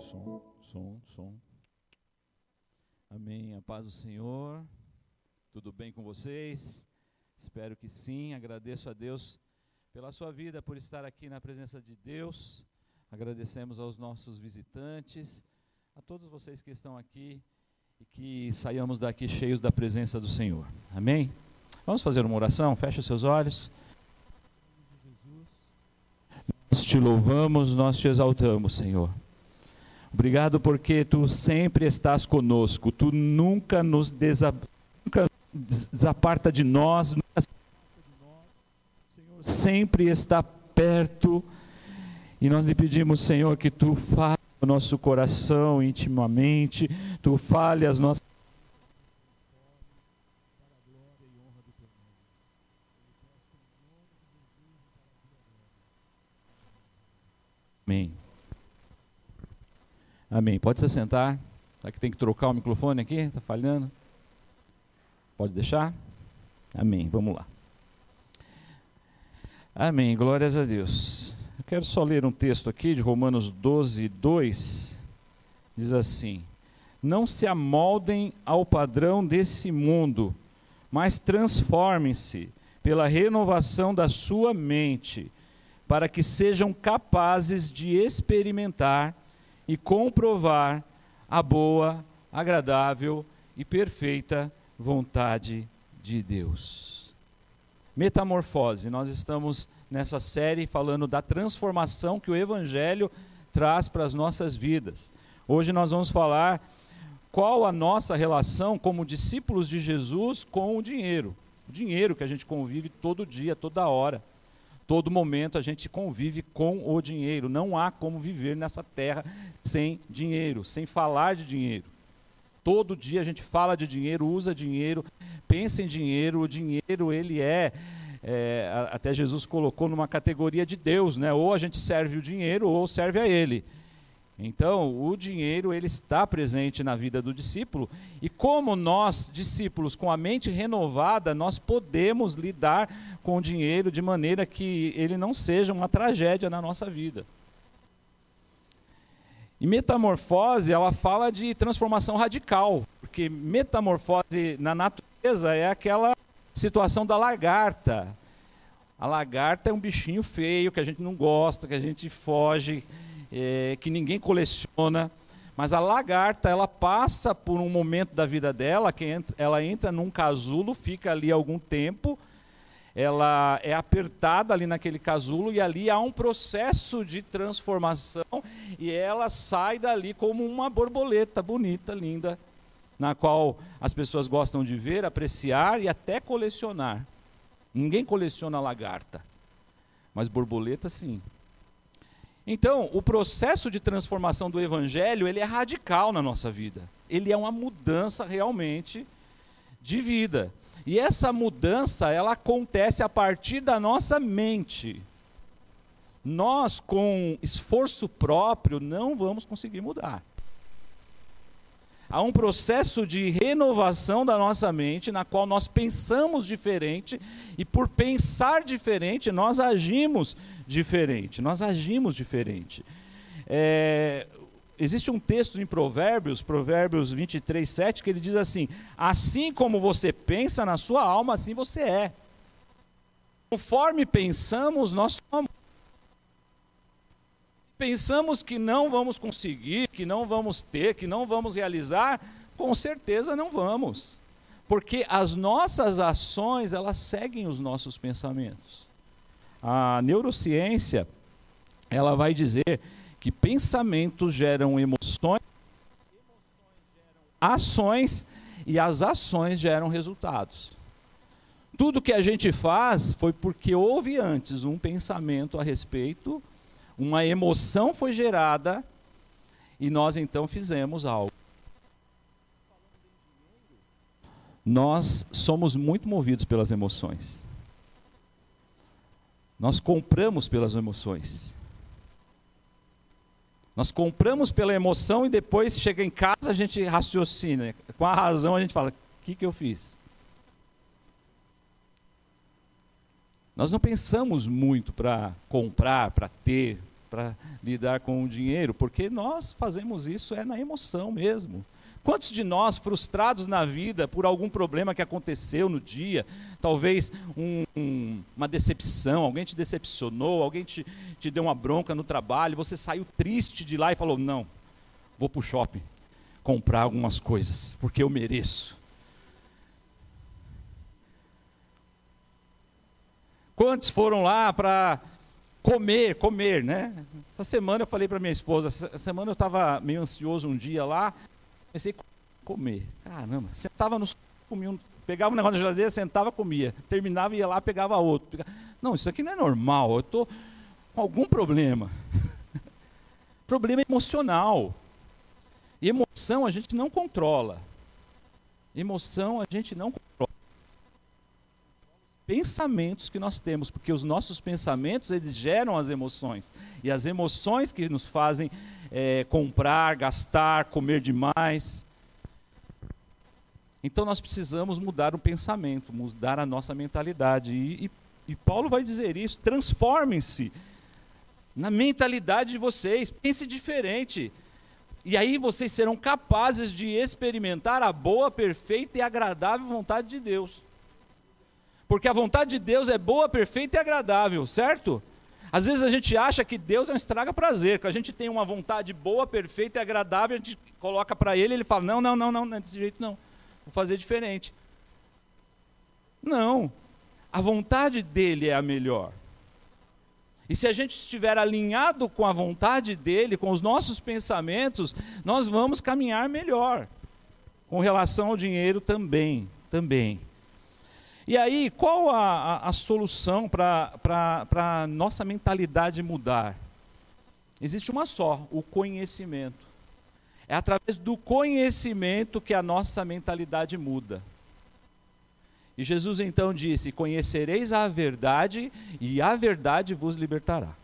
Som, som, som. Amém. A paz do Senhor. Tudo bem com vocês? Espero que sim. Agradeço a Deus pela sua vida, por estar aqui na presença de Deus. Agradecemos aos nossos visitantes, a todos vocês que estão aqui e que saiamos daqui cheios da presença do Senhor. Amém? Vamos fazer uma oração? Feche seus olhos. Nós te louvamos, nós te exaltamos, Senhor. Obrigado porque tu sempre estás conosco, tu nunca nos desa, nunca desaparta de nós, nunca Senhor sempre está perto. E nós lhe pedimos, Senhor, que tu fale o nosso coração intimamente, tu fale as nossas Amém. Pode se sentar. Será que tem que trocar o microfone aqui? Está falhando? Pode deixar? Amém. Vamos lá. Amém. Glórias a Deus. Eu quero só ler um texto aqui de Romanos 12, 2. Diz assim: Não se amoldem ao padrão desse mundo, mas transformem-se pela renovação da sua mente, para que sejam capazes de experimentar e comprovar a boa, agradável e perfeita vontade de Deus. Metamorfose, nós estamos nessa série falando da transformação que o Evangelho traz para as nossas vidas. Hoje nós vamos falar qual a nossa relação como discípulos de Jesus com o dinheiro. O dinheiro que a gente convive todo dia, toda hora. Todo momento a gente convive com o dinheiro. Não há como viver nessa terra sem dinheiro, sem falar de dinheiro. Todo dia a gente fala de dinheiro, usa dinheiro, pensa em dinheiro. O dinheiro, ele é, é até Jesus colocou numa categoria de Deus, né? Ou a gente serve o dinheiro ou serve a ele. Então, o dinheiro ele está presente na vida do discípulo, e como nós, discípulos, com a mente renovada, nós podemos lidar com o dinheiro de maneira que ele não seja uma tragédia na nossa vida. E metamorfose, ela fala de transformação radical, porque metamorfose na natureza é aquela situação da lagarta. A lagarta é um bichinho feio que a gente não gosta, que a gente foge, é, que ninguém coleciona. Mas a lagarta, ela passa por um momento da vida dela, que entra, ela entra num casulo, fica ali algum tempo, ela é apertada ali naquele casulo e ali há um processo de transformação e ela sai dali como uma borboleta bonita, linda, na qual as pessoas gostam de ver, apreciar e até colecionar. Ninguém coleciona lagarta, mas borboleta sim. Então, o processo de transformação do evangelho, ele é radical na nossa vida. Ele é uma mudança realmente de vida. E essa mudança, ela acontece a partir da nossa mente. Nós, com esforço próprio, não vamos conseguir mudar. Há um processo de renovação da nossa mente, na qual nós pensamos diferente, e por pensar diferente, nós agimos diferente. Nós agimos diferente. É, existe um texto em Provérbios, Provérbios 23, 7, que ele diz assim: Assim como você pensa na sua alma, assim você é. Conforme pensamos, nós somos pensamos que não vamos conseguir, que não vamos ter, que não vamos realizar, com certeza não vamos. Porque as nossas ações, elas seguem os nossos pensamentos. A neurociência, ela vai dizer que pensamentos geram emoções, ações e as ações geram resultados. Tudo que a gente faz foi porque houve antes um pensamento a respeito uma emoção foi gerada e nós então fizemos algo. Nós somos muito movidos pelas emoções. Nós compramos pelas emoções. Nós compramos pela emoção e depois chega em casa a gente raciocina. Com a razão a gente fala: o que, que eu fiz? Nós não pensamos muito para comprar, para ter, para lidar com o dinheiro, porque nós fazemos isso é na emoção mesmo. Quantos de nós, frustrados na vida por algum problema que aconteceu no dia, talvez um, um, uma decepção, alguém te decepcionou, alguém te, te deu uma bronca no trabalho, você saiu triste de lá e falou: Não, vou para o shopping comprar algumas coisas, porque eu mereço. Quantos foram lá para comer, comer, né? Essa semana eu falei para minha esposa, essa semana eu estava meio ansioso um dia lá, Comecei a comer. Caramba, sentava no comia um, pegava um negócio na geladeira, sentava, comia. Terminava, ia lá, pegava outro. Pegava... Não, isso aqui não é normal, eu estou com algum problema. problema emocional. Emoção a gente não controla. Emoção a gente não controla. Pensamentos que nós temos, porque os nossos pensamentos eles geram as emoções. E as emoções que nos fazem é, comprar, gastar, comer demais. Então nós precisamos mudar o pensamento, mudar a nossa mentalidade. E, e, e Paulo vai dizer isso: transformem-se na mentalidade de vocês, pense diferente. E aí vocês serão capazes de experimentar a boa, perfeita e agradável vontade de Deus. Porque a vontade de Deus é boa, perfeita e agradável, certo? Às vezes a gente acha que Deus é um estraga-prazer, que a gente tem uma vontade boa, perfeita e agradável, a gente coloca para ele, ele fala: não, não, não, não, não é desse jeito não, vou fazer diferente. Não, a vontade dele é a melhor. E se a gente estiver alinhado com a vontade dele, com os nossos pensamentos, nós vamos caminhar melhor. Com relação ao dinheiro também, também. E aí, qual a, a, a solução para a nossa mentalidade mudar? Existe uma só: o conhecimento. É através do conhecimento que a nossa mentalidade muda. E Jesus então disse: Conhecereis a verdade, e a verdade vos libertará.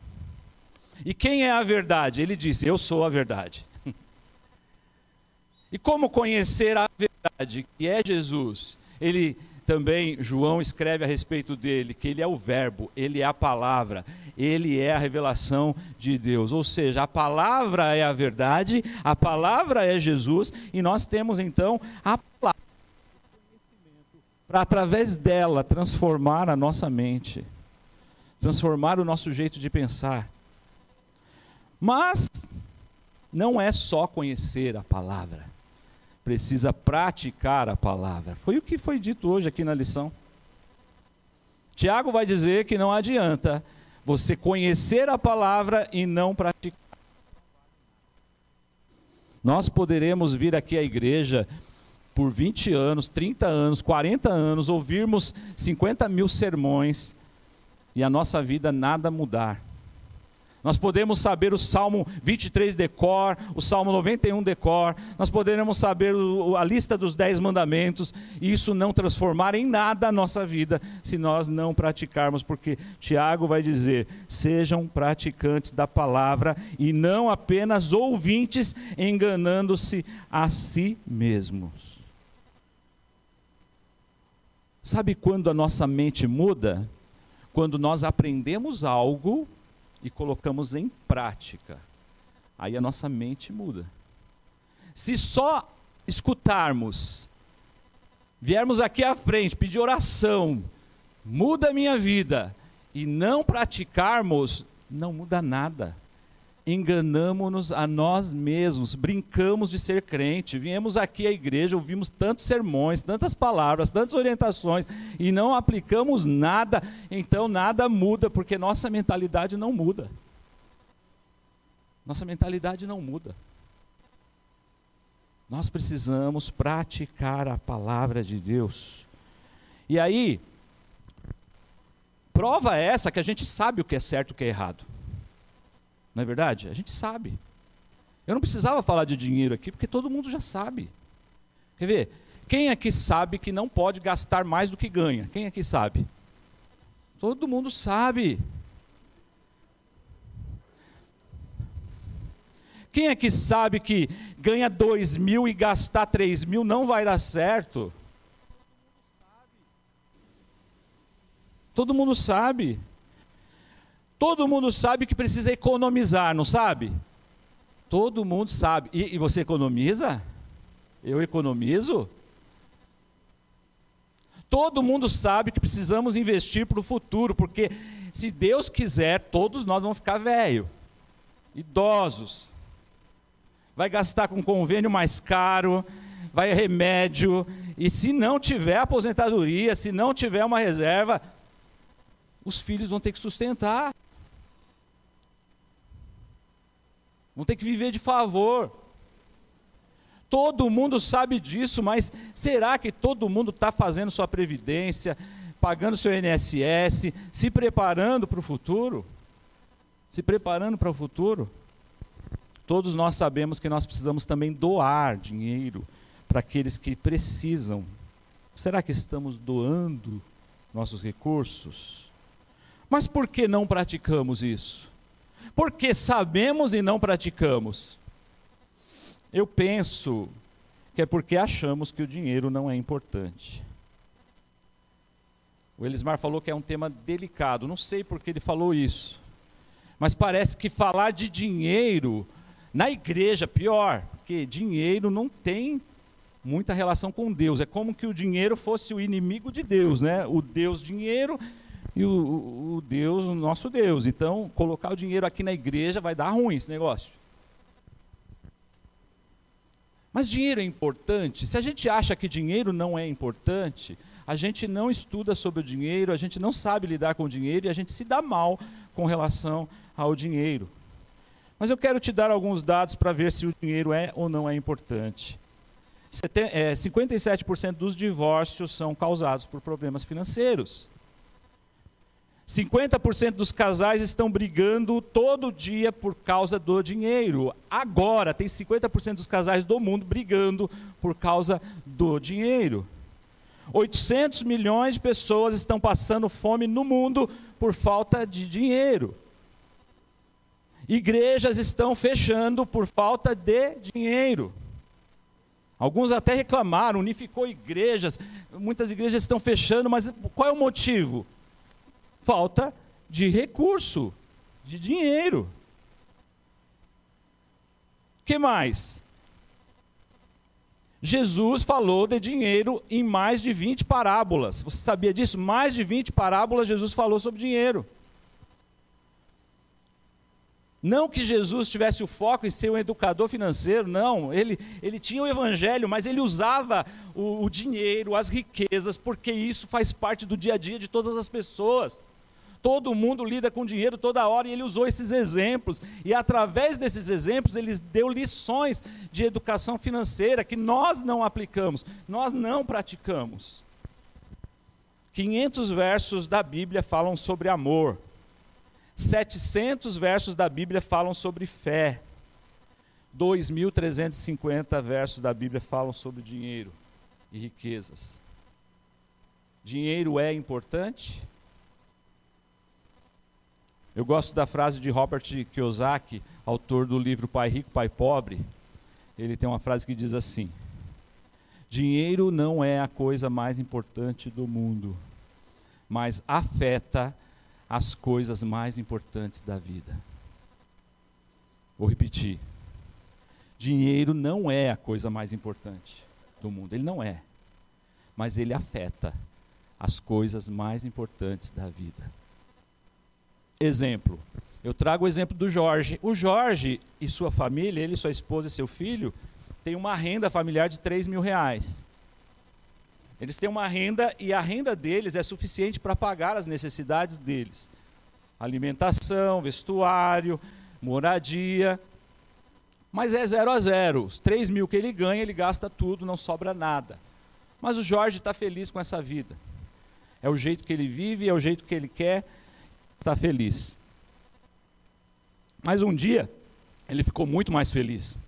E quem é a verdade? Ele disse: Eu sou a verdade. e como conhecer a verdade, que é Jesus? Ele também João escreve a respeito dele que ele é o Verbo, ele é a palavra, ele é a revelação de Deus. Ou seja, a palavra é a verdade, a palavra é Jesus, e nós temos então a palavra para através dela transformar a nossa mente, transformar o nosso jeito de pensar. Mas não é só conhecer a palavra precisa praticar a palavra. Foi o que foi dito hoje aqui na lição. Tiago vai dizer que não adianta você conhecer a palavra e não praticar. Nós poderemos vir aqui à igreja por 20 anos, 30 anos, 40 anos, ouvirmos 50 mil sermões e a nossa vida nada mudar. Nós podemos saber o Salmo 23 decor, o Salmo 91 decor, nós poderemos saber a lista dos dez mandamentos, e isso não transformar em nada a nossa vida, se nós não praticarmos, porque Tiago vai dizer: sejam praticantes da palavra e não apenas ouvintes, enganando-se a si mesmos. Sabe quando a nossa mente muda? Quando nós aprendemos algo e colocamos em prática, aí a nossa mente muda. Se só escutarmos, viermos aqui à frente, pedir oração, muda a minha vida, e não praticarmos, não muda nada enganamos-nos a nós mesmos, brincamos de ser crente, viemos aqui à igreja, ouvimos tantos sermões, tantas palavras, tantas orientações e não aplicamos nada, então nada muda, porque nossa mentalidade não muda. Nossa mentalidade não muda. Nós precisamos praticar a palavra de Deus. E aí, prova essa que a gente sabe o que é certo e o que é errado. Não é verdade? A gente sabe. Eu não precisava falar de dinheiro aqui, porque todo mundo já sabe. Quer ver? Quem aqui sabe que não pode gastar mais do que ganha? Quem aqui sabe? Todo mundo sabe. Quem aqui sabe que ganha dois mil e gastar três mil não vai dar certo? Todo mundo sabe. Todo mundo sabe que precisa economizar, não sabe? Todo mundo sabe. E, e você economiza? Eu economizo? Todo mundo sabe que precisamos investir para o futuro, porque se Deus quiser, todos nós vamos ficar velho, idosos. Vai gastar com convênio mais caro, vai remédio, e se não tiver aposentadoria, se não tiver uma reserva, os filhos vão ter que sustentar. Vão ter que viver de favor. Todo mundo sabe disso, mas será que todo mundo está fazendo sua previdência, pagando seu INSS, se preparando para o futuro? Se preparando para o futuro? Todos nós sabemos que nós precisamos também doar dinheiro para aqueles que precisam. Será que estamos doando nossos recursos? Mas por que não praticamos isso? Porque sabemos e não praticamos. Eu penso que é porque achamos que o dinheiro não é importante. O Elismar falou que é um tema delicado, não sei por que ele falou isso. Mas parece que falar de dinheiro na igreja, pior, porque dinheiro não tem muita relação com Deus. É como que o dinheiro fosse o inimigo de Deus, né? O Deus dinheiro e o, o Deus, o nosso Deus. Então, colocar o dinheiro aqui na igreja vai dar ruim esse negócio. Mas dinheiro é importante? Se a gente acha que dinheiro não é importante, a gente não estuda sobre o dinheiro, a gente não sabe lidar com o dinheiro e a gente se dá mal com relação ao dinheiro. Mas eu quero te dar alguns dados para ver se o dinheiro é ou não é importante. 57% dos divórcios são causados por problemas financeiros. 50% dos casais estão brigando todo dia por causa do dinheiro. Agora, tem 50% dos casais do mundo brigando por causa do dinheiro. 800 milhões de pessoas estão passando fome no mundo por falta de dinheiro. Igrejas estão fechando por falta de dinheiro. Alguns até reclamaram, unificou igrejas, muitas igrejas estão fechando, mas qual é o motivo? Falta de recurso, de dinheiro. que mais? Jesus falou de dinheiro em mais de 20 parábolas. Você sabia disso? Mais de 20 parábolas Jesus falou sobre dinheiro. Não que Jesus tivesse o foco em ser um educador financeiro, não. Ele, ele tinha o evangelho, mas ele usava o, o dinheiro, as riquezas, porque isso faz parte do dia a dia de todas as pessoas. Todo mundo lida com dinheiro toda hora e ele usou esses exemplos. E através desses exemplos, ele deu lições de educação financeira que nós não aplicamos, nós não praticamos. 500 versos da Bíblia falam sobre amor. 700 versos da Bíblia falam sobre fé. 2.350 versos da Bíblia falam sobre dinheiro e riquezas. Dinheiro é importante? Eu gosto da frase de Robert Kiyosaki, autor do livro Pai Rico, Pai Pobre. Ele tem uma frase que diz assim: Dinheiro não é a coisa mais importante do mundo, mas afeta as coisas mais importantes da vida. Vou repetir. Dinheiro não é a coisa mais importante do mundo, ele não é. Mas ele afeta as coisas mais importantes da vida exemplo. Eu trago o exemplo do Jorge. O Jorge e sua família, ele, sua esposa e seu filho, têm uma renda familiar de 3 mil reais. Eles têm uma renda e a renda deles é suficiente para pagar as necessidades deles: alimentação, vestuário, moradia. Mas é zero a zero. Os 3 mil que ele ganha, ele gasta tudo, não sobra nada. Mas o Jorge está feliz com essa vida. É o jeito que ele vive, é o jeito que ele quer está feliz. Mas um dia, ele ficou muito mais feliz.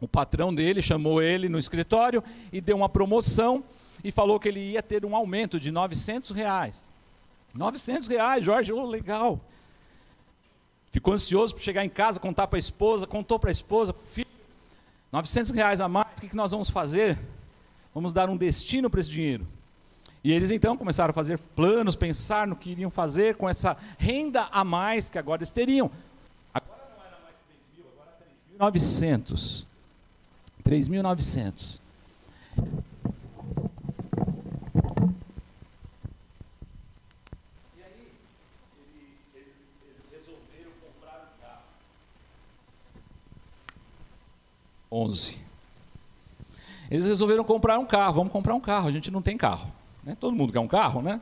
O patrão dele chamou ele no escritório e deu uma promoção e falou que ele ia ter um aumento de 900 reais. 900 reais, Jorge, oh, legal. Ficou ansioso para chegar em casa, contar para a esposa, contou para a esposa, filho, 900 reais a mais, o que, que nós vamos fazer? Vamos dar um destino para esse dinheiro. E eles então começaram a fazer planos, pensar no que iriam fazer com essa renda a mais que agora eles teriam. Agora não era mais 3 mil, agora 3.900. 3.900. E aí, eles, resolveram comprar um carro. 11. Eles resolveram comprar um carro. Vamos comprar um carro. A gente não tem carro. Né? Todo mundo quer um carro, né?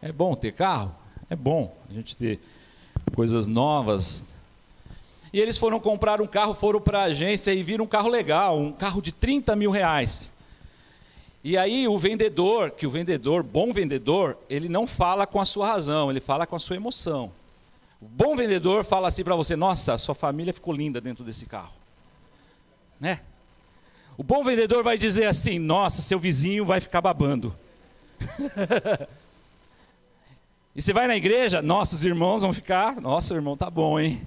É bom ter carro? É bom a gente ter coisas novas. E eles foram comprar um carro, foram para a agência e viram um carro legal, um carro de 30 mil reais. E aí o vendedor, que o vendedor, bom vendedor, ele não fala com a sua razão, ele fala com a sua emoção. O bom vendedor fala assim para você: Nossa, sua família ficou linda dentro desse carro. Né? O bom vendedor vai dizer assim: Nossa, seu vizinho vai ficar babando. E você vai na igreja, nossos irmãos vão ficar, nossa, o irmão tá bom, hein?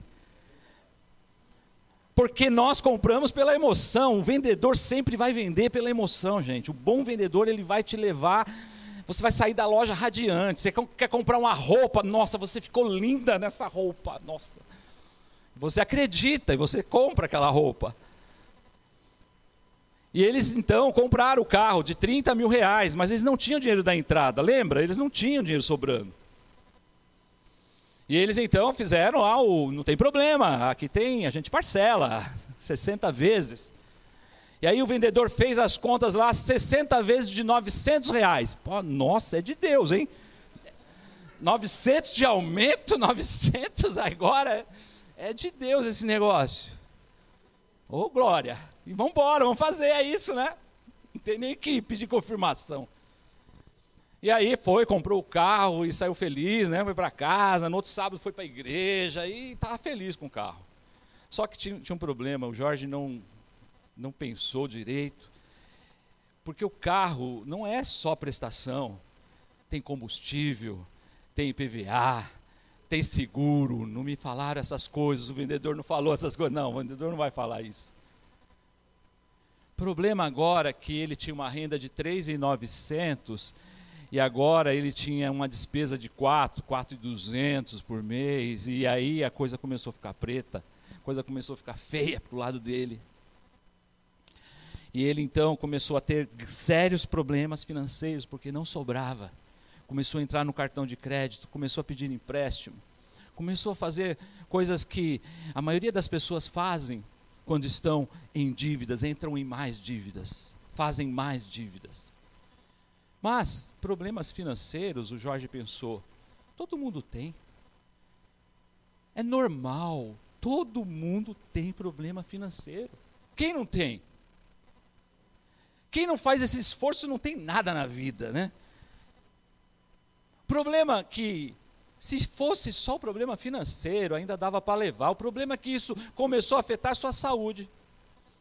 Porque nós compramos pela emoção. O vendedor sempre vai vender pela emoção, gente. O bom vendedor, ele vai te levar você vai sair da loja radiante. Você quer comprar uma roupa, nossa, você ficou linda nessa roupa, nossa. Você acredita e você compra aquela roupa. E eles então compraram o carro de 30 mil reais, mas eles não tinham dinheiro da entrada, lembra? Eles não tinham dinheiro sobrando. E eles então fizeram lá o. Não tem problema, aqui tem, a gente parcela 60 vezes. E aí o vendedor fez as contas lá, 60 vezes de 900 reais. Pô, nossa, é de Deus, hein? 900 de aumento, 900 agora. É de Deus esse negócio. Ô, oh, glória. E vamos embora, vamos fazer, é isso, né? Não tem nem que pedir confirmação. E aí foi, comprou o carro e saiu feliz, né? Foi para casa, no outro sábado foi para a igreja e estava feliz com o carro. Só que tinha, tinha um problema, o Jorge não, não pensou direito, porque o carro não é só prestação, tem combustível, tem IPVA, tem seguro, não me falaram essas coisas, o vendedor não falou essas coisas, não, o vendedor não vai falar isso. Problema agora que ele tinha uma renda de 3.900 e agora ele tinha uma despesa de 4, 4.200 por mês e aí a coisa começou a ficar preta, a coisa começou a ficar feia para o lado dele. E ele então começou a ter sérios problemas financeiros porque não sobrava. Começou a entrar no cartão de crédito, começou a pedir empréstimo, começou a fazer coisas que a maioria das pessoas fazem quando estão em dívidas, entram em mais dívidas, fazem mais dívidas. Mas problemas financeiros, o Jorge pensou, todo mundo tem. É normal, todo mundo tem problema financeiro. Quem não tem? Quem não faz esse esforço não tem nada na vida, né? Problema que se fosse só o problema financeiro, ainda dava para levar. O problema é que isso começou a afetar sua saúde.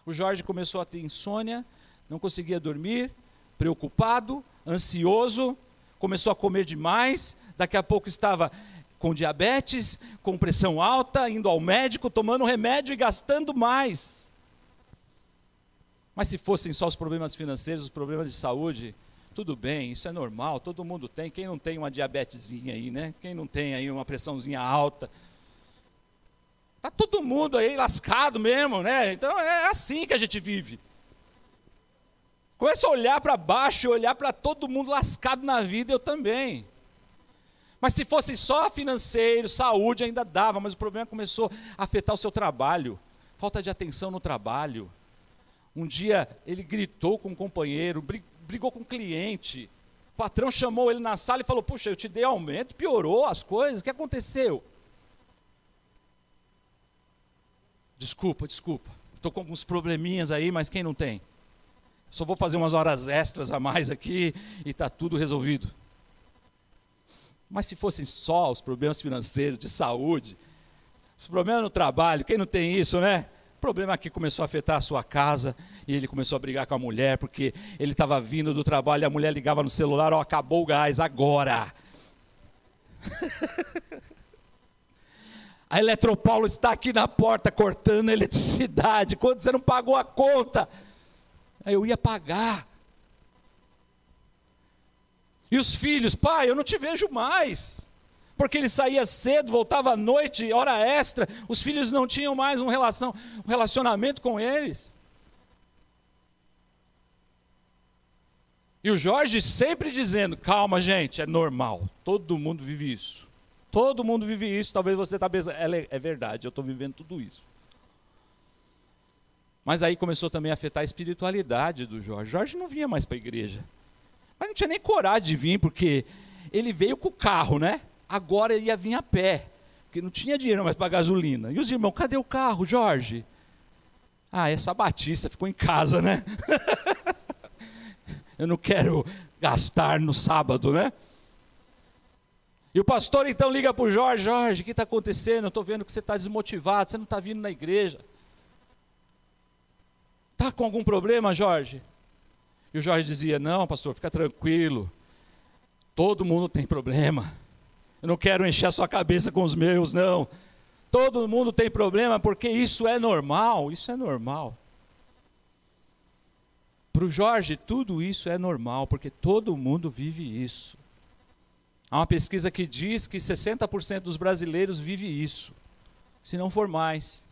O Jorge começou a ter insônia, não conseguia dormir, preocupado, ansioso, começou a comer demais, daqui a pouco estava com diabetes, com pressão alta, indo ao médico, tomando remédio e gastando mais. Mas se fossem só os problemas financeiros, os problemas de saúde, tudo bem, isso é normal, todo mundo tem. Quem não tem uma diabetesinha aí, né? Quem não tem aí uma pressãozinha alta? Tá todo mundo aí lascado mesmo, né? Então é assim que a gente vive. Começa a olhar para baixo, olhar para todo mundo lascado na vida, eu também. Mas se fosse só financeiro, saúde, ainda dava, mas o problema começou a afetar o seu trabalho, falta de atenção no trabalho. Um dia ele gritou com um companheiro, com o cliente. O patrão chamou ele na sala e falou: Puxa, eu te dei aumento, piorou as coisas, o que aconteceu? Desculpa, desculpa. Estou com alguns probleminhas aí, mas quem não tem? Só vou fazer umas horas extras a mais aqui e está tudo resolvido. Mas se fossem só os problemas financeiros, de saúde, os problemas no trabalho, quem não tem isso, né? Problema é que começou a afetar a sua casa e ele começou a brigar com a mulher porque ele estava vindo do trabalho e a mulher ligava no celular, ó, oh, acabou o gás agora. a Eletropaulo está aqui na porta cortando a eletricidade. Quando você não pagou a conta, eu ia pagar. E os filhos, pai, eu não te vejo mais. Porque ele saía cedo, voltava à noite, hora extra, os filhos não tinham mais um, relação, um relacionamento com eles. E o Jorge sempre dizendo: calma, gente, é normal, todo mundo vive isso. Todo mundo vive isso, talvez você está pensando, é, é verdade, eu estou vivendo tudo isso. Mas aí começou também a afetar a espiritualidade do Jorge. Jorge não vinha mais para a igreja. Mas não tinha nem coragem de vir, porque ele veio com o carro, né? Agora ele ia vir a pé, porque não tinha dinheiro mais para gasolina. E os irmãos, cadê o carro, Jorge? Ah, essa Batista ficou em casa, né? Eu não quero gastar no sábado, né? E o pastor então liga para o Jorge: Jorge, o que está acontecendo? Eu estou vendo que você está desmotivado, você não está vindo na igreja. Está com algum problema, Jorge? E o Jorge dizia: Não, pastor, fica tranquilo. Todo mundo tem problema. Eu não quero encher a sua cabeça com os meus, não. Todo mundo tem problema porque isso é normal. Isso é normal. Para o Jorge, tudo isso é normal, porque todo mundo vive isso. Há uma pesquisa que diz que 60% dos brasileiros vive isso, se não for mais.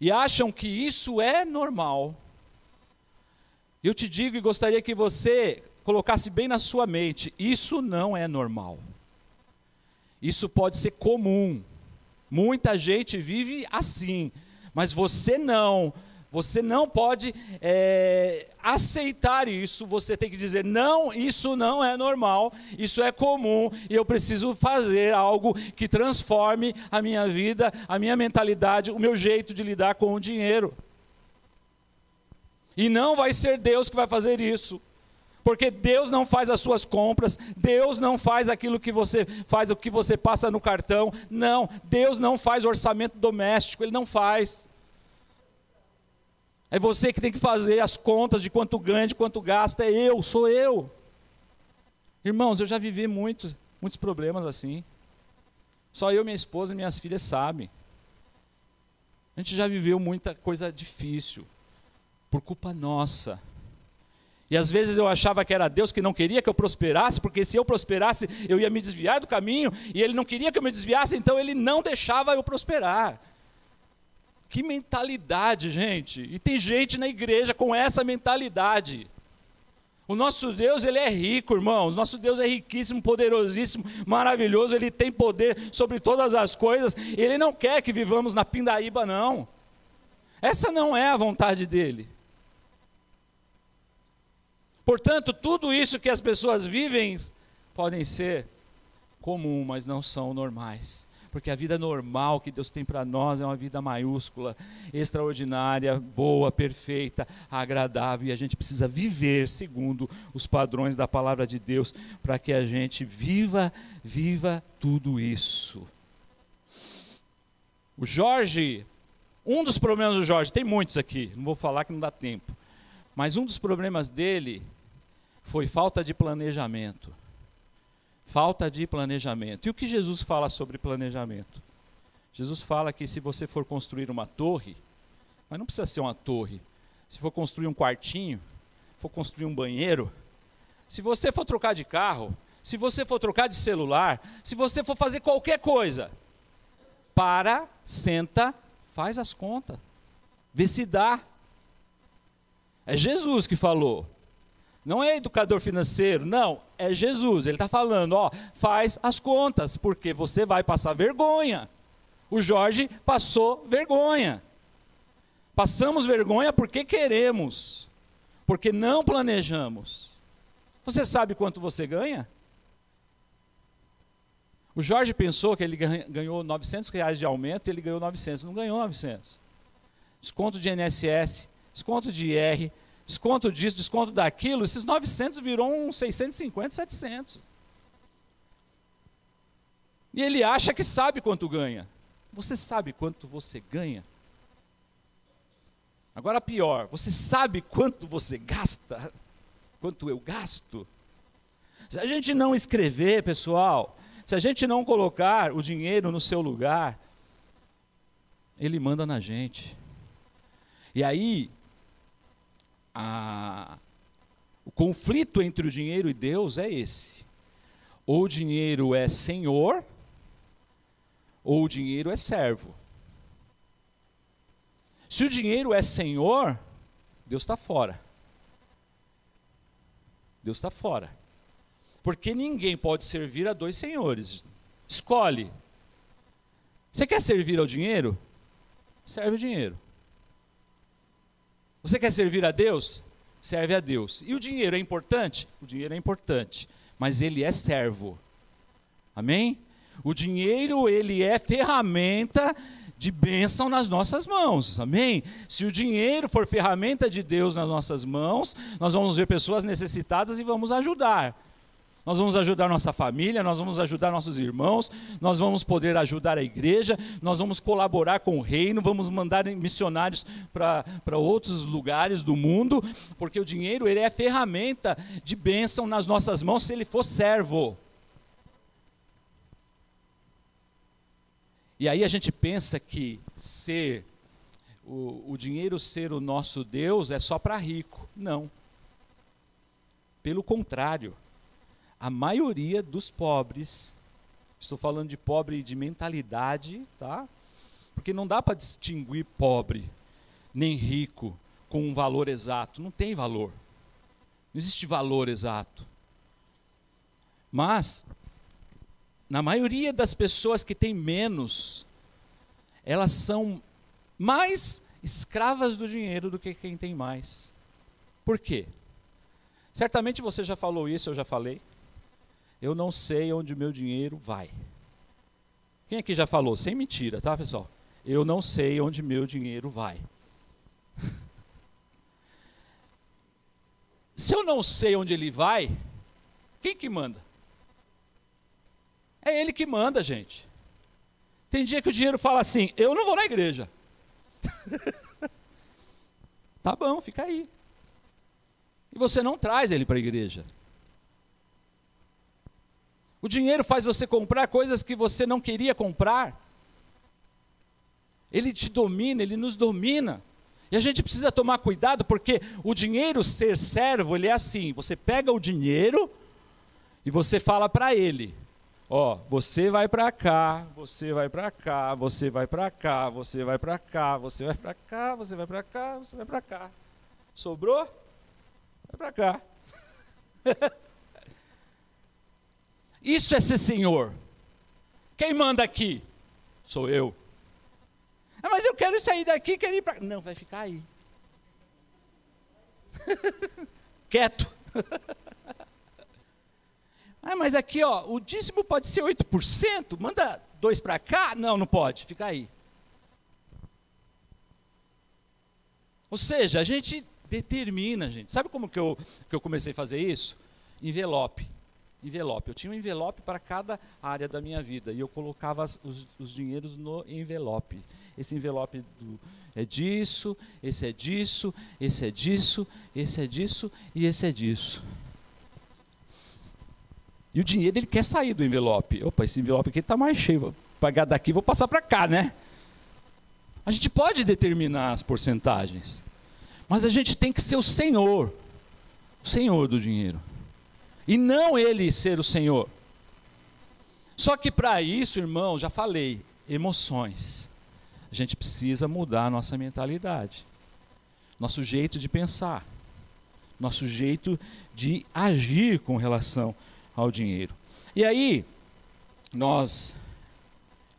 E acham que isso é normal. Eu te digo e gostaria que você colocasse bem na sua mente: isso não é normal. Isso pode ser comum. Muita gente vive assim, mas você não. Você não pode é, aceitar isso, você tem que dizer: não, isso não é normal, isso é comum, e eu preciso fazer algo que transforme a minha vida, a minha mentalidade, o meu jeito de lidar com o dinheiro. E não vai ser Deus que vai fazer isso. Porque Deus não faz as suas compras, Deus não faz aquilo que você faz, o que você passa no cartão. Não, Deus não faz orçamento doméstico, Ele não faz. É você que tem que fazer as contas de quanto ganha, de quanto gasta, é eu, sou eu. Irmãos, eu já vivi muitos, muitos problemas assim. Só eu, minha esposa e minhas filhas sabem. A gente já viveu muita coisa difícil por culpa nossa. E às vezes eu achava que era Deus que não queria que eu prosperasse, porque se eu prosperasse eu ia me desviar do caminho, e Ele não queria que eu me desviasse, então Ele não deixava eu prosperar. Que mentalidade, gente! E tem gente na igreja com essa mentalidade. O nosso Deus, ele é rico, irmãos. Nosso Deus é riquíssimo, poderosíssimo, maravilhoso. Ele tem poder sobre todas as coisas. Ele não quer que vivamos na pindaíba, não. Essa não é a vontade dele. Portanto, tudo isso que as pessoas vivem podem ser comum, mas não são normais. Porque a vida normal que Deus tem para nós é uma vida maiúscula, extraordinária, boa, perfeita, agradável, e a gente precisa viver segundo os padrões da palavra de Deus para que a gente viva, viva tudo isso. O Jorge, um dos problemas do Jorge, tem muitos aqui, não vou falar que não dá tempo, mas um dos problemas dele foi falta de planejamento. Falta de planejamento. E o que Jesus fala sobre planejamento? Jesus fala que se você for construir uma torre, mas não precisa ser uma torre, se for construir um quartinho, for construir um banheiro, se você for trocar de carro, se você for trocar de celular, se você for fazer qualquer coisa, para, senta, faz as contas, vê se dá. É Jesus que falou. Não é educador financeiro, não, é Jesus. Ele está falando, ó, faz as contas, porque você vai passar vergonha. O Jorge passou vergonha. Passamos vergonha porque queremos, porque não planejamos. Você sabe quanto você ganha? O Jorge pensou que ele ganhou 900 reais de aumento e ele ganhou 900. Não ganhou 900. Desconto de INSS, desconto de IR, desconto disso, desconto daquilo, esses 900 virou uns 650, 700. E ele acha que sabe quanto ganha. Você sabe quanto você ganha? Agora pior, você sabe quanto você gasta? Quanto eu gasto? Se a gente não escrever, pessoal, se a gente não colocar o dinheiro no seu lugar, ele manda na gente. E aí, a, o conflito entre o dinheiro e Deus é esse. Ou o dinheiro é senhor, ou o dinheiro é servo. Se o dinheiro é senhor, Deus está fora. Deus está fora. Porque ninguém pode servir a dois senhores. Escolhe. Você quer servir ao dinheiro? Serve o dinheiro. Você quer servir a Deus? Serve a Deus. E o dinheiro é importante? O dinheiro é importante, mas ele é servo. Amém? O dinheiro, ele é ferramenta de bênção nas nossas mãos. Amém? Se o dinheiro for ferramenta de Deus nas nossas mãos, nós vamos ver pessoas necessitadas e vamos ajudar. Nós vamos ajudar nossa família, nós vamos ajudar nossos irmãos, nós vamos poder ajudar a igreja, nós vamos colaborar com o reino, vamos mandar missionários para outros lugares do mundo, porque o dinheiro ele é ferramenta de bênção nas nossas mãos se ele for servo. E aí a gente pensa que ser o, o dinheiro ser o nosso Deus é só para rico. Não. Pelo contrário, a maioria dos pobres, estou falando de pobre de mentalidade, tá? Porque não dá para distinguir pobre nem rico com um valor exato. Não tem valor. Não existe valor exato. Mas na maioria das pessoas que têm menos, elas são mais escravas do dinheiro do que quem tem mais. Por quê? Certamente você já falou isso, eu já falei. Eu não sei onde o meu dinheiro vai. Quem aqui já falou? Sem mentira, tá, pessoal? Eu não sei onde meu dinheiro vai. Se eu não sei onde ele vai, quem que manda? É ele que manda, gente. Tem dia que o dinheiro fala assim: eu não vou na igreja. tá bom, fica aí. E você não traz ele para a igreja. O dinheiro faz você comprar coisas que você não queria comprar. Ele te domina, ele nos domina. E a gente precisa tomar cuidado porque o dinheiro ser servo, ele é assim: você pega o dinheiro e você fala para ele: Ó, você vai para cá, você vai para cá, você vai para cá, você vai para cá, você vai para cá, você vai para cá, você vai para cá. Sobrou? Vai para cá. Isso é ser senhor. Quem manda aqui? Sou eu. Ah, mas eu quero sair daqui, quero ir para. Não, vai ficar aí. Quieto. Ah, mas aqui, ó, o dízimo pode ser 8%, manda dois para cá? Não, não pode, fica aí. Ou seja, a gente determina, gente. Sabe como que eu, que eu comecei a fazer isso? Envelope. Envelope. Eu tinha um envelope para cada área da minha vida e eu colocava as, os, os dinheiros no envelope. Esse envelope do, é disso, esse é disso, esse é disso, esse é disso e esse é disso. E o dinheiro ele quer sair do envelope. Opa, esse envelope aqui está mais cheio. Vou pagar daqui vou passar para cá, né? A gente pode determinar as porcentagens. Mas a gente tem que ser o senhor. O senhor do dinheiro. E não ele ser o senhor. Só que para isso, irmão, já falei, emoções. A gente precisa mudar a nossa mentalidade. Nosso jeito de pensar. Nosso jeito de agir com relação ao dinheiro. E aí, nós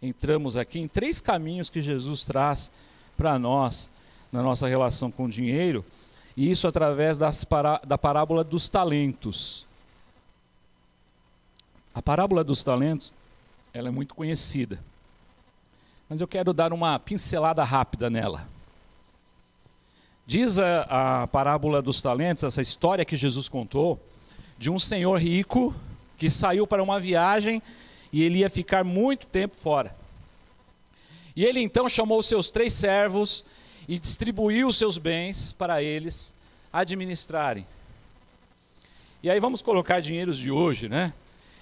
entramos aqui em três caminhos que Jesus traz para nós na nossa relação com o dinheiro, e isso através das da parábola dos talentos. A parábola dos talentos, ela é muito conhecida. Mas eu quero dar uma pincelada rápida nela. Diz a, a parábola dos talentos, essa história que Jesus contou, de um senhor rico que saiu para uma viagem e ele ia ficar muito tempo fora. E ele então chamou seus três servos e distribuiu os seus bens para eles administrarem. E aí vamos colocar dinheiros de hoje, né?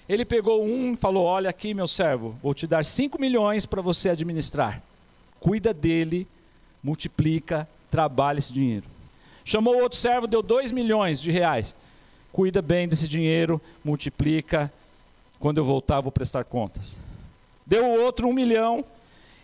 Ele pegou um e falou: Olha aqui, meu servo, vou te dar cinco milhões para você administrar. Cuida dele, multiplica, trabalha esse dinheiro. Chamou outro servo, deu dois milhões de reais. cuida bem desse dinheiro, multiplica, quando eu voltar vou prestar contas. Deu o outro um milhão,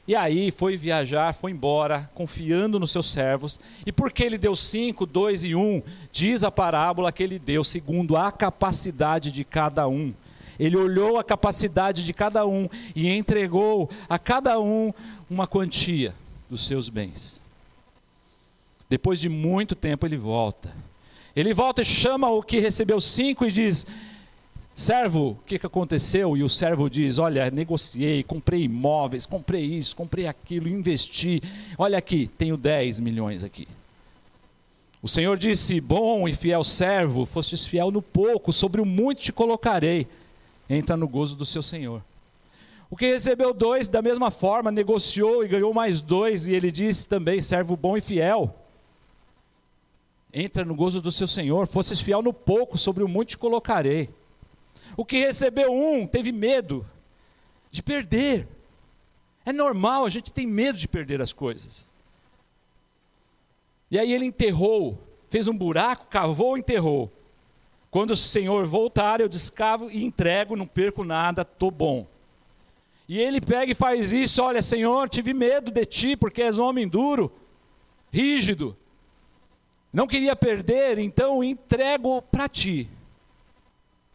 e aí foi viajar, foi embora, confiando nos seus servos. E porque ele deu cinco, dois e um, diz a parábola que ele deu segundo a capacidade de cada um. Ele olhou a capacidade de cada um e entregou a cada um uma quantia dos seus bens. Depois de muito tempo ele volta. Ele volta e chama o que recebeu cinco e diz: Servo, o que, que aconteceu? E o servo diz: Olha, negociei, comprei imóveis, comprei isso, comprei aquilo, investi. Olha aqui, tenho 10 milhões aqui. O Senhor disse: Bom e fiel servo, fostes fiel no pouco, sobre o muito te colocarei. Entra no gozo do seu Senhor. O que recebeu dois, da mesma forma, negociou e ganhou mais dois, e ele disse também: servo bom e fiel. Entra no gozo do seu Senhor, fosses fiel no pouco, sobre o muito te colocarei. O que recebeu um teve medo de perder. É normal, a gente tem medo de perder as coisas. E aí ele enterrou, fez um buraco, cavou enterrou. Quando o Senhor voltar, eu descavo e entrego, não perco nada, estou bom. E ele pega e faz isso: olha, Senhor, tive medo de ti, porque és um homem duro, rígido. Não queria perder, então entrego para ti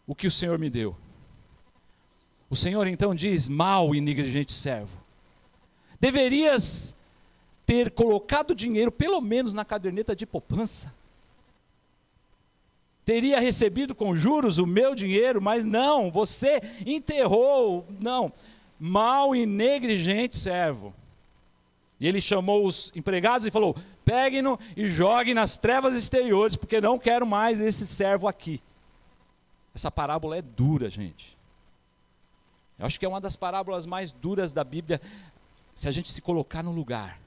o que o Senhor me deu. O Senhor então diz: mal e negligente servo. Deverias ter colocado dinheiro, pelo menos na caderneta de poupança. Teria recebido com juros o meu dinheiro, mas não, você enterrou. Não, mal e negligente servo. E ele chamou os empregados e falou: peguem-no e joguem nas trevas exteriores, porque não quero mais esse servo aqui. Essa parábola é dura, gente. Eu acho que é uma das parábolas mais duras da Bíblia, se a gente se colocar no lugar.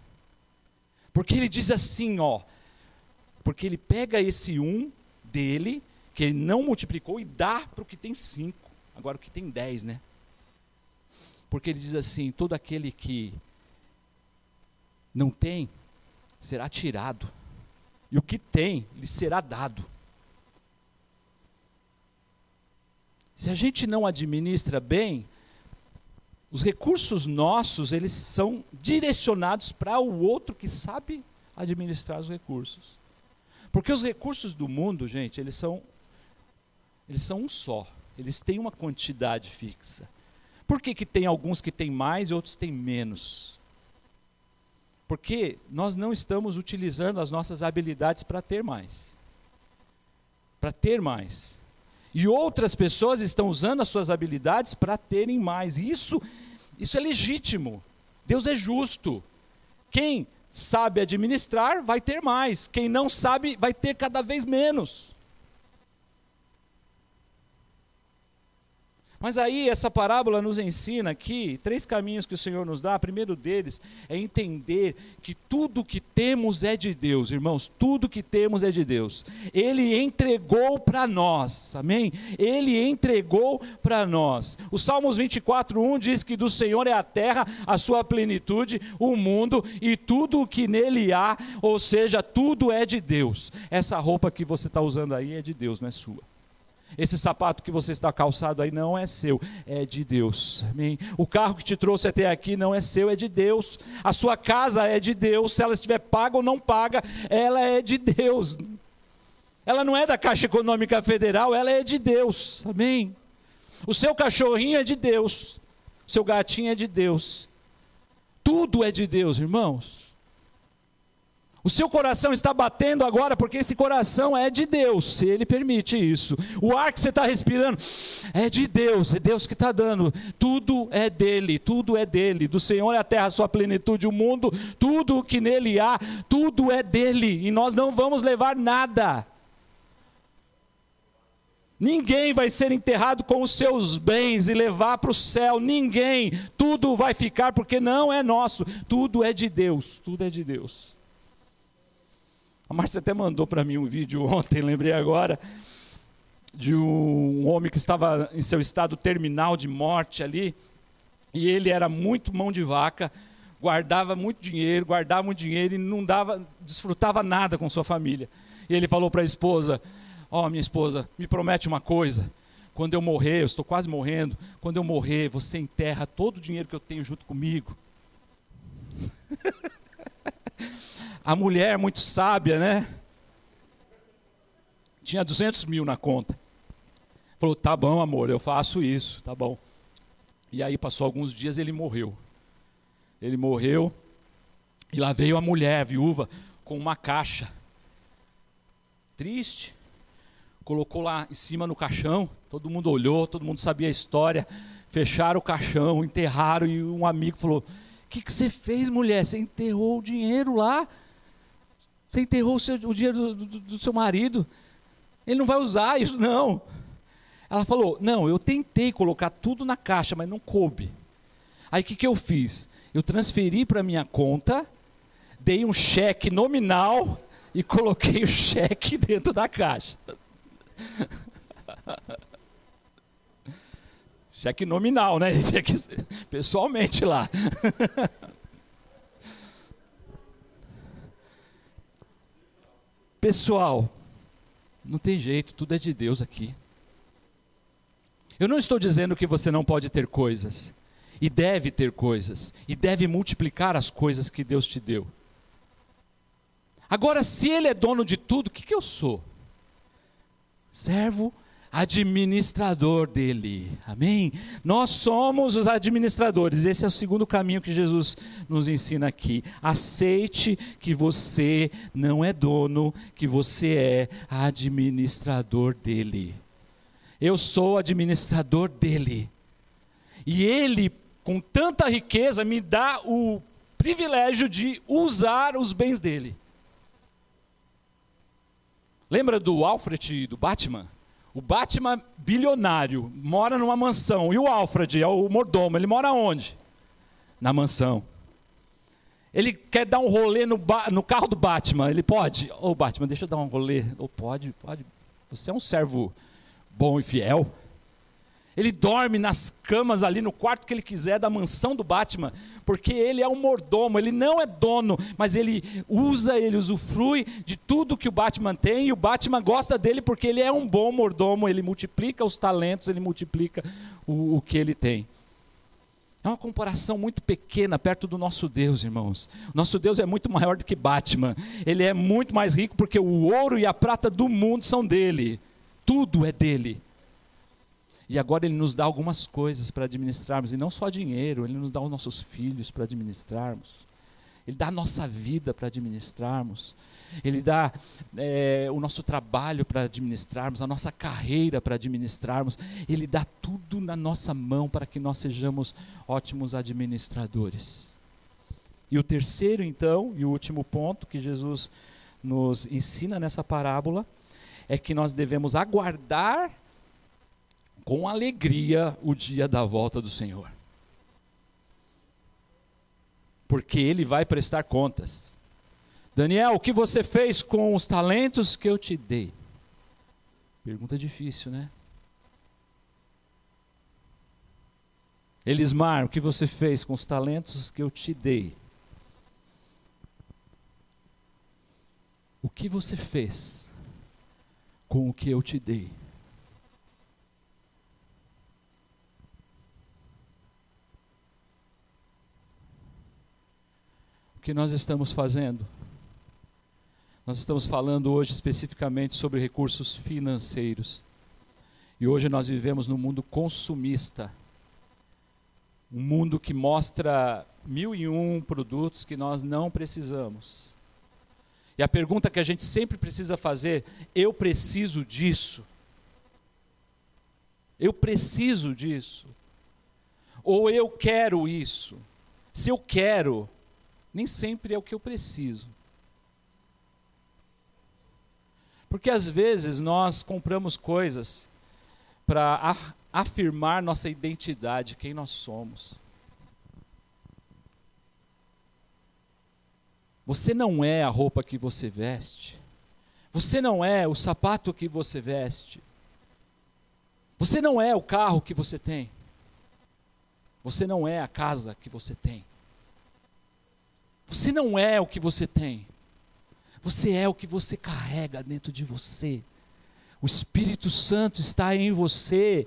Porque ele diz assim, ó, porque ele pega esse um dele, que ele não multiplicou, e dá para o que tem cinco. Agora o que tem dez, né? Porque ele diz assim: todo aquele que não tem, será tirado, e o que tem, lhe será dado. Se a gente não administra bem, os recursos nossos, eles são direcionados para o outro que sabe administrar os recursos. Porque os recursos do mundo, gente, eles são eles são um só. Eles têm uma quantidade fixa. Por que, que tem alguns que têm mais e outros têm menos? Porque nós não estamos utilizando as nossas habilidades para ter mais. Para ter mais. E outras pessoas estão usando as suas habilidades para terem mais. Isso, isso é legítimo. Deus é justo. Quem sabe administrar vai ter mais. Quem não sabe vai ter cada vez menos. Mas aí essa parábola nos ensina aqui três caminhos que o Senhor nos dá. O primeiro deles é entender que tudo que temos é de Deus, irmãos, tudo que temos é de Deus. Ele entregou para nós, amém? Ele entregou para nós. O Salmos 24:1 diz que do Senhor é a terra, a sua plenitude, o mundo e tudo o que nele há, ou seja, tudo é de Deus. Essa roupa que você está usando aí é de Deus, não é sua. Esse sapato que você está calçado aí não é seu, é de Deus. Amém? O carro que te trouxe até aqui não é seu, é de Deus. A sua casa é de Deus. Se ela estiver paga ou não paga, ela é de Deus. Ela não é da Caixa Econômica Federal, ela é de Deus. Amém? O seu cachorrinho é de Deus. O seu gatinho é de Deus. Tudo é de Deus, irmãos. O seu coração está batendo agora porque esse coração é de Deus, se Ele permite isso. O ar que você está respirando é de Deus, é Deus que está dando. Tudo é dele, tudo é dele. Do Senhor é a terra, a sua plenitude, o mundo, tudo o que nele há, tudo é dele. E nós não vamos levar nada. Ninguém vai ser enterrado com os seus bens e levar para o céu. Ninguém. Tudo vai ficar porque não é nosso. Tudo é de Deus. Tudo é de Deus. A Márcia até mandou para mim um vídeo ontem, lembrei agora, de um homem que estava em seu estado terminal de morte ali, e ele era muito mão de vaca, guardava muito dinheiro, guardava muito dinheiro e não dava, desfrutava nada com sua família. E ele falou para a esposa: Ó, oh, minha esposa, me promete uma coisa. Quando eu morrer, eu estou quase morrendo. Quando eu morrer, você enterra todo o dinheiro que eu tenho junto comigo. a mulher, muito sábia, né? Tinha 200 mil na conta. Falou: tá bom, amor, eu faço isso, tá bom. E aí passou alguns dias ele morreu. Ele morreu e lá veio a mulher, a viúva, com uma caixa. Triste. Colocou lá em cima no caixão, todo mundo olhou, todo mundo sabia a história. Fecharam o caixão, enterraram e um amigo falou: O que, que você fez, mulher? Você enterrou o dinheiro lá? Você enterrou o, seu, o dinheiro do, do, do seu marido? Ele não vai usar isso, não. Ela falou: Não, eu tentei colocar tudo na caixa, mas não coube. Aí o que, que eu fiz? Eu transferi para minha conta, dei um cheque nominal e coloquei o cheque dentro da caixa. cheque nominal, né? Pessoalmente lá. Pessoal, não tem jeito, tudo é de Deus aqui. Eu não estou dizendo que você não pode ter coisas, e deve ter coisas, e deve multiplicar as coisas que Deus te deu. Agora, se Ele é dono de tudo, o que, que eu sou? Servo administrador dele. Amém? Nós somos os administradores. Esse é o segundo caminho que Jesus nos ensina aqui. Aceite que você não é dono, que você é administrador dele. Eu sou administrador dele. E ele, com tanta riqueza, me dá o privilégio de usar os bens dele. Lembra do Alfred do Batman? O Batman bilionário mora numa mansão. E o Alfred é o mordomo. Ele mora onde? Na mansão. Ele quer dar um rolê no, no carro do Batman. Ele pode? Ô oh, Batman, deixa eu dar um rolê. Oh, pode, pode. Você é um servo bom e fiel. Ele dorme nas camas ali no quarto que ele quiser da mansão do Batman, porque ele é um mordomo, ele não é dono, mas ele usa, ele usufrui de tudo que o Batman tem, e o Batman gosta dele porque ele é um bom mordomo, ele multiplica os talentos, ele multiplica o, o que ele tem. É uma comparação muito pequena perto do nosso Deus, irmãos. Nosso Deus é muito maior do que Batman. Ele é muito mais rico porque o ouro e a prata do mundo são dele. Tudo é dele. E agora Ele nos dá algumas coisas para administrarmos, e não só dinheiro, Ele nos dá os nossos filhos para administrarmos, Ele dá a nossa vida para administrarmos, Ele dá é, o nosso trabalho para administrarmos, a nossa carreira para administrarmos, Ele dá tudo na nossa mão para que nós sejamos ótimos administradores. E o terceiro, então, e o último ponto que Jesus nos ensina nessa parábola, é que nós devemos aguardar com alegria o dia da volta do Senhor. Porque Ele vai prestar contas. Daniel, o que você fez com os talentos que eu te dei? Pergunta difícil, né? Elismar, o que você fez com os talentos que eu te dei? O que você fez com o que eu te dei? Que nós estamos fazendo? Nós estamos falando hoje especificamente sobre recursos financeiros. E hoje nós vivemos num mundo consumista. Um mundo que mostra mil e um produtos que nós não precisamos. E a pergunta que a gente sempre precisa fazer: eu preciso disso? Eu preciso disso? Ou eu quero isso? Se eu quero, nem sempre é o que eu preciso. Porque às vezes nós compramos coisas para afirmar nossa identidade, quem nós somos. Você não é a roupa que você veste. Você não é o sapato que você veste. Você não é o carro que você tem. Você não é a casa que você tem. Você não é o que você tem. Você é o que você carrega dentro de você. O Espírito Santo está em você.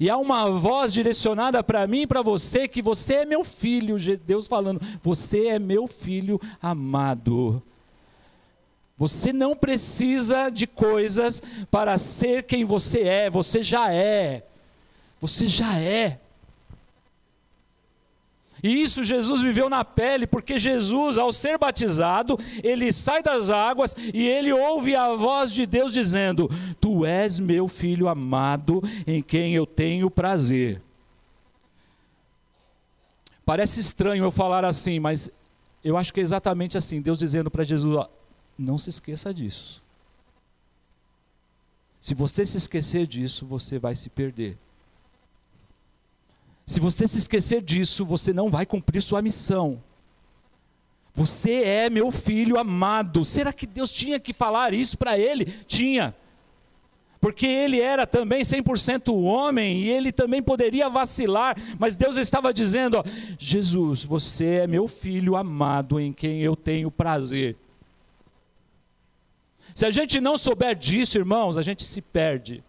E há uma voz direcionada para mim e para você que você é meu filho, Deus falando, você é meu filho amado. Você não precisa de coisas para ser quem você é, você já é. Você já é. E isso Jesus viveu na pele, porque Jesus, ao ser batizado, ele sai das águas e ele ouve a voz de Deus dizendo: Tu és meu filho amado, em quem eu tenho prazer. Parece estranho eu falar assim, mas eu acho que é exatamente assim: Deus dizendo para Jesus: Não se esqueça disso. Se você se esquecer disso, você vai se perder. Se você se esquecer disso, você não vai cumprir sua missão. Você é meu filho amado. Será que Deus tinha que falar isso para ele? Tinha. Porque ele era também 100% homem e ele também poderia vacilar, mas Deus estava dizendo: ó, Jesus, você é meu filho amado em quem eu tenho prazer. Se a gente não souber disso, irmãos, a gente se perde.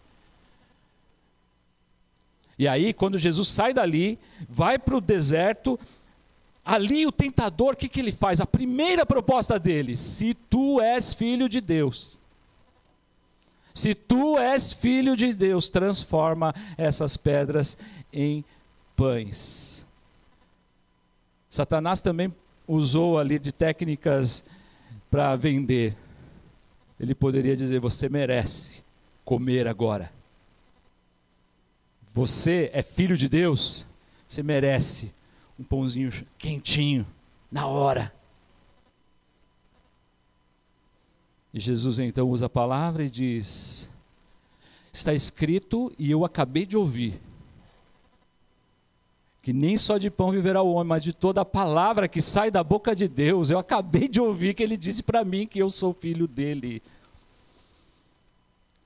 E aí, quando Jesus sai dali, vai para o deserto, ali o tentador, o que, que ele faz? A primeira proposta dele: se tu és filho de Deus, se tu és filho de Deus, transforma essas pedras em pães. Satanás também usou ali de técnicas para vender. Ele poderia dizer: você merece comer agora. Você é filho de Deus, você merece um pãozinho quentinho, na hora. E Jesus então usa a palavra e diz: Está escrito e eu acabei de ouvir. Que nem só de pão viverá o homem, mas de toda a palavra que sai da boca de Deus. Eu acabei de ouvir que ele disse para mim que eu sou filho dele.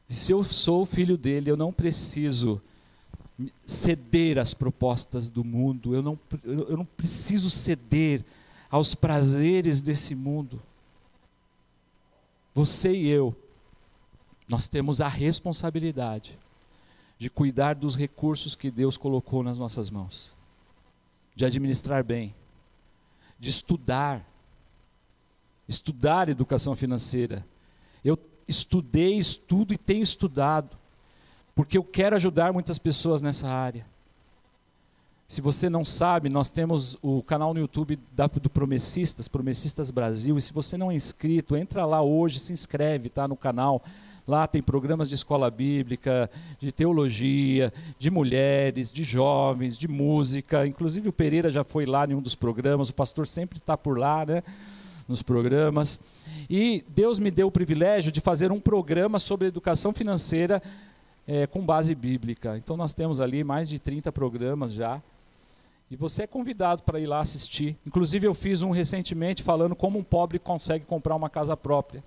Se eu sou filho dele, eu não preciso ceder às propostas do mundo, eu não, eu não preciso ceder aos prazeres desse mundo. Você e eu, nós temos a responsabilidade de cuidar dos recursos que Deus colocou nas nossas mãos, de administrar bem, de estudar, estudar educação financeira. Eu estudei, estudo e tenho estudado porque eu quero ajudar muitas pessoas nessa área. Se você não sabe, nós temos o canal no YouTube da, do Promessistas, Promessistas Brasil, e se você não é inscrito, entra lá hoje, se inscreve, tá no canal. Lá tem programas de escola bíblica, de teologia, de mulheres, de jovens, de música. Inclusive o Pereira já foi lá em um dos programas, o pastor sempre está por lá, né? Nos programas. E Deus me deu o privilégio de fazer um programa sobre educação financeira é, com base bíblica. Então nós temos ali mais de 30 programas já. E você é convidado para ir lá assistir. Inclusive eu fiz um recentemente falando como um pobre consegue comprar uma casa própria,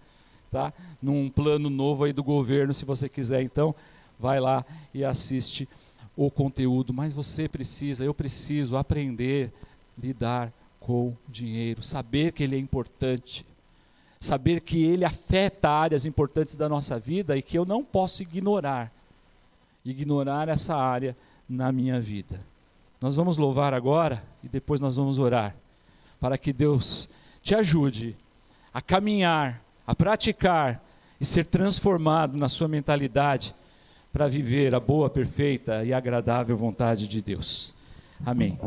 tá? Num plano novo aí do governo, se você quiser. Então, vai lá e assiste o conteúdo, mas você precisa, eu preciso aprender a lidar com dinheiro, saber que ele é importante, saber que ele afeta áreas importantes da nossa vida e que eu não posso ignorar ignorar essa área na minha vida. Nós vamos louvar agora e depois nós vamos orar, para que Deus te ajude a caminhar, a praticar e ser transformado na sua mentalidade para viver a boa, perfeita e agradável vontade de Deus. Amém.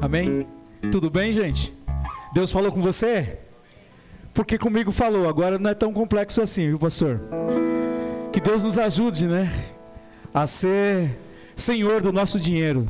Amém? Tudo bem, gente? Deus falou com você? Porque comigo falou, agora não é tão complexo assim, viu, pastor? Que Deus nos ajude, né? A ser senhor do nosso dinheiro.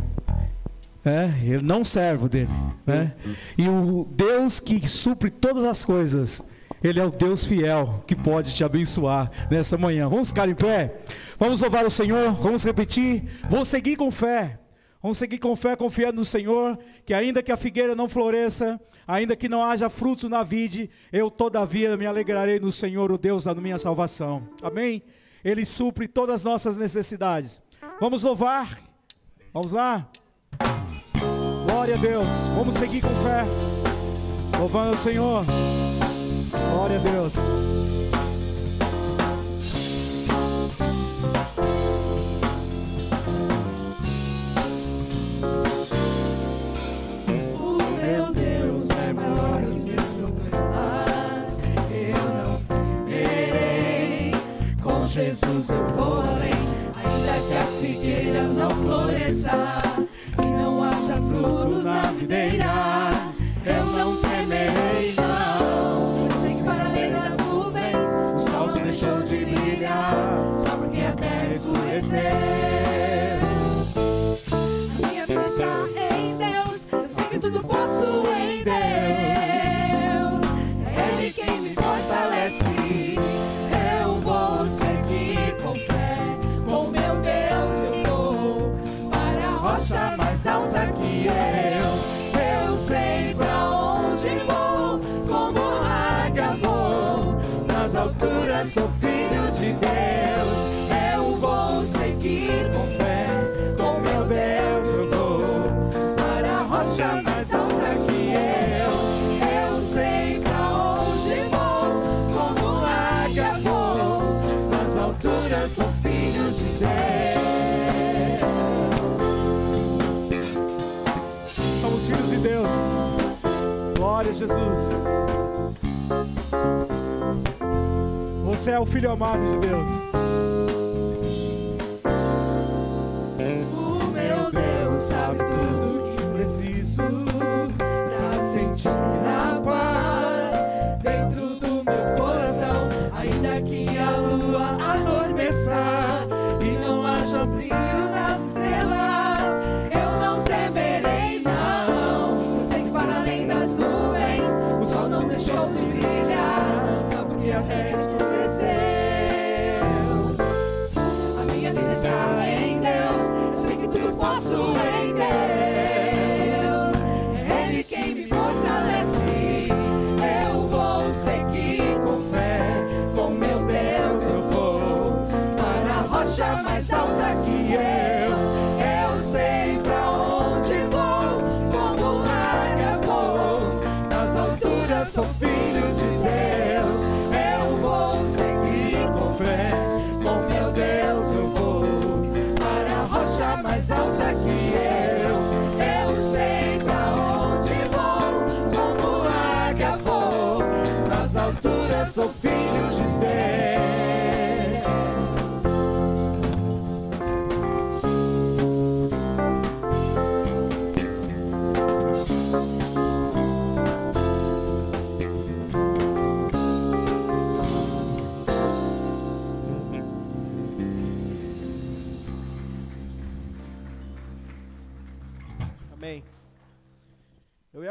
É, ele não servo dele, né? E o Deus que supre todas as coisas, ele é o Deus fiel que pode te abençoar nessa manhã. Vamos ficar em pé? Vamos louvar o Senhor, vamos repetir, vamos seguir com fé. Vamos seguir com fé, confiando no Senhor, que ainda que a figueira não floresça, ainda que não haja frutos na vide, eu todavia me alegrarei no Senhor, o Deus da minha salvação. Amém? Ele supre todas as nossas necessidades. Vamos louvar. Vamos lá. Glória a Deus. Vamos seguir com fé. Louvando o Senhor. Glória a Deus.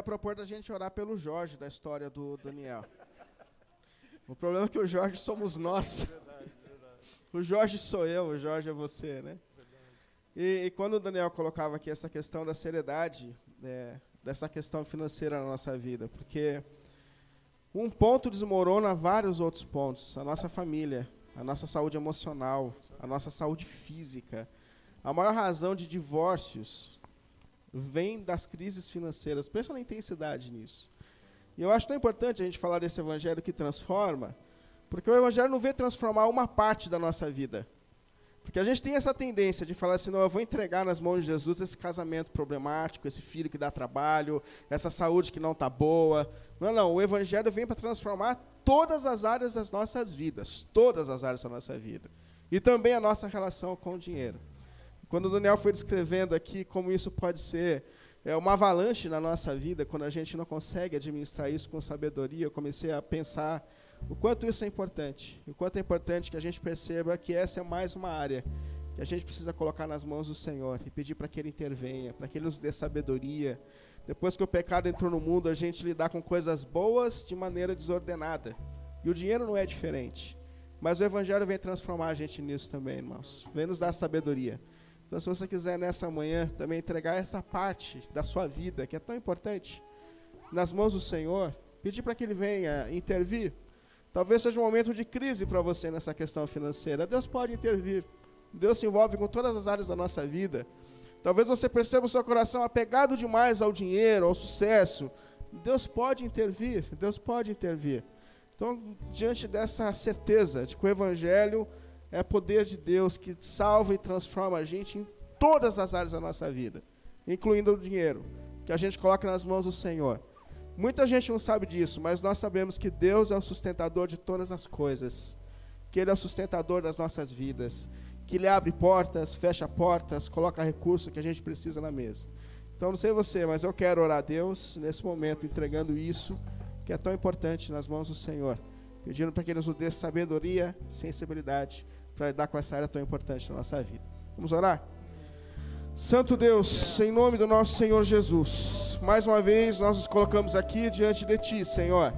Ia propor da gente orar pelo Jorge da história do Daniel. O problema é que o Jorge somos nós. O Jorge sou eu, o Jorge é você, né? E, e, quando o Daniel colocava aqui essa questão da seriedade, é, dessa questão financeira na nossa vida, porque um ponto desmorona vários outros pontos. A nossa família, a nossa saúde emocional, a nossa saúde física. A maior razão de divórcios vem das crises financeiras. Pensa na intensidade nisso. E eu acho tão importante a gente falar desse evangelho que transforma, porque o evangelho não vem transformar uma parte da nossa vida. Porque a gente tem essa tendência de falar assim, não, eu vou entregar nas mãos de Jesus esse casamento problemático, esse filho que dá trabalho, essa saúde que não está boa. Não, não, o Evangelho vem para transformar todas as áreas das nossas vidas, todas as áreas da nossa vida. E também a nossa relação com o dinheiro. Quando o Daniel foi descrevendo aqui como isso pode ser é uma avalanche na nossa vida quando a gente não consegue administrar isso com sabedoria. Eu comecei a pensar o quanto isso é importante, o quanto é importante que a gente perceba que essa é mais uma área que a gente precisa colocar nas mãos do Senhor e pedir para que Ele intervenha, para que Ele nos dê sabedoria. Depois que o pecado entrou no mundo, a gente lidar com coisas boas de maneira desordenada. E o dinheiro não é diferente. Mas o Evangelho vem transformar a gente nisso também, irmãos. Vem nos dar sabedoria. Então, se você quiser nessa manhã também entregar essa parte da sua vida, que é tão importante, nas mãos do Senhor, pedir para que Ele venha intervir, Talvez seja um momento de crise para você nessa questão financeira. Deus pode intervir. Deus se envolve com todas as áreas da nossa vida. Talvez você perceba o seu coração apegado demais ao dinheiro, ao sucesso. Deus pode intervir, Deus pode intervir. Então, diante dessa certeza de que o Evangelho é poder de Deus que salva e transforma a gente em todas as áreas da nossa vida, incluindo o dinheiro, que a gente coloca nas mãos do Senhor. Muita gente não sabe disso, mas nós sabemos que Deus é o sustentador de todas as coisas, que Ele é o sustentador das nossas vidas, que Ele abre portas, fecha portas, coloca recurso que a gente precisa na mesa. Então, não sei você, mas eu quero orar a Deus nesse momento, entregando isso que é tão importante nas mãos do Senhor, pedindo para que Ele nos dê sabedoria, sensibilidade para lidar com essa área tão importante na nossa vida. Vamos orar? Santo Deus, em nome do nosso Senhor Jesus, mais uma vez nós nos colocamos aqui diante de Ti, Senhor.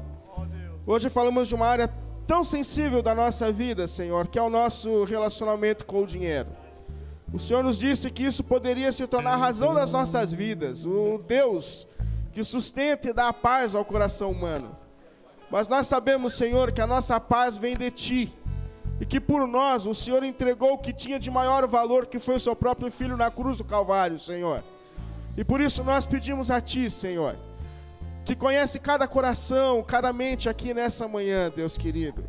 Hoje falamos de uma área tão sensível da nossa vida, Senhor, que é o nosso relacionamento com o dinheiro. O Senhor nos disse que isso poderia se tornar a razão das nossas vidas, o Deus que sustenta e dá a paz ao coração humano. Mas nós sabemos, Senhor, que a nossa paz vem de Ti e que por nós o Senhor entregou o que tinha de maior valor, que foi o seu próprio filho na cruz do Calvário, Senhor. E por isso nós pedimos a Ti, Senhor, que conhece cada coração, cada mente aqui nessa manhã, Deus querido.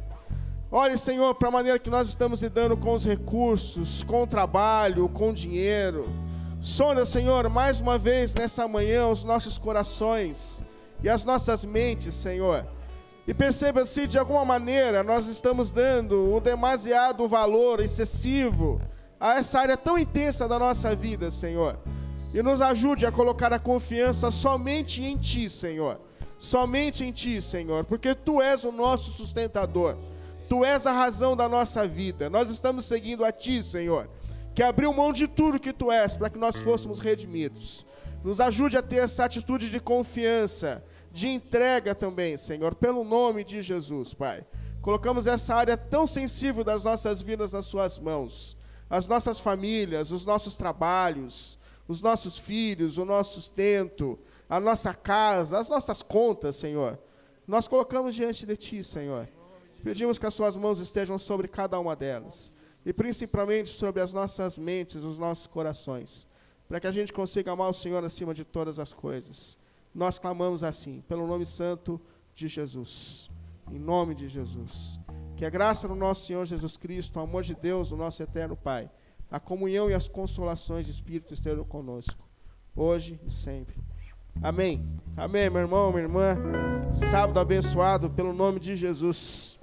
Olhe, Senhor, para a maneira que nós estamos lidando com os recursos, com o trabalho, com o dinheiro. Sonda, Senhor, mais uma vez nessa manhã os nossos corações e as nossas mentes, Senhor e perceba se de alguma maneira nós estamos dando o demasiado valor excessivo a essa área tão intensa da nossa vida, Senhor. E nos ajude a colocar a confiança somente em Ti, Senhor. Somente em Ti, Senhor, porque Tu és o nosso sustentador. Tu és a razão da nossa vida. Nós estamos seguindo a Ti, Senhor, que abriu mão de tudo que Tu és para que nós fôssemos redimidos. Nos ajude a ter essa atitude de confiança de entrega também, Senhor, pelo nome de Jesus, Pai. Colocamos essa área tão sensível das nossas vidas nas Suas mãos. As nossas famílias, os nossos trabalhos, os nossos filhos, o nosso sustento, a nossa casa, as nossas contas, Senhor. Nós colocamos diante de Ti, Senhor. Pedimos que as Suas mãos estejam sobre cada uma delas. E principalmente sobre as nossas mentes, os nossos corações. Para que a gente consiga amar o Senhor acima de todas as coisas. Nós clamamos assim, pelo nome santo de Jesus. Em nome de Jesus. Que a graça do nosso Senhor Jesus Cristo, o amor de Deus, o nosso eterno Pai, a comunhão e as consolações de Espírito estejam conosco, hoje e sempre. Amém. Amém, meu irmão, minha irmã. Sábado abençoado pelo nome de Jesus.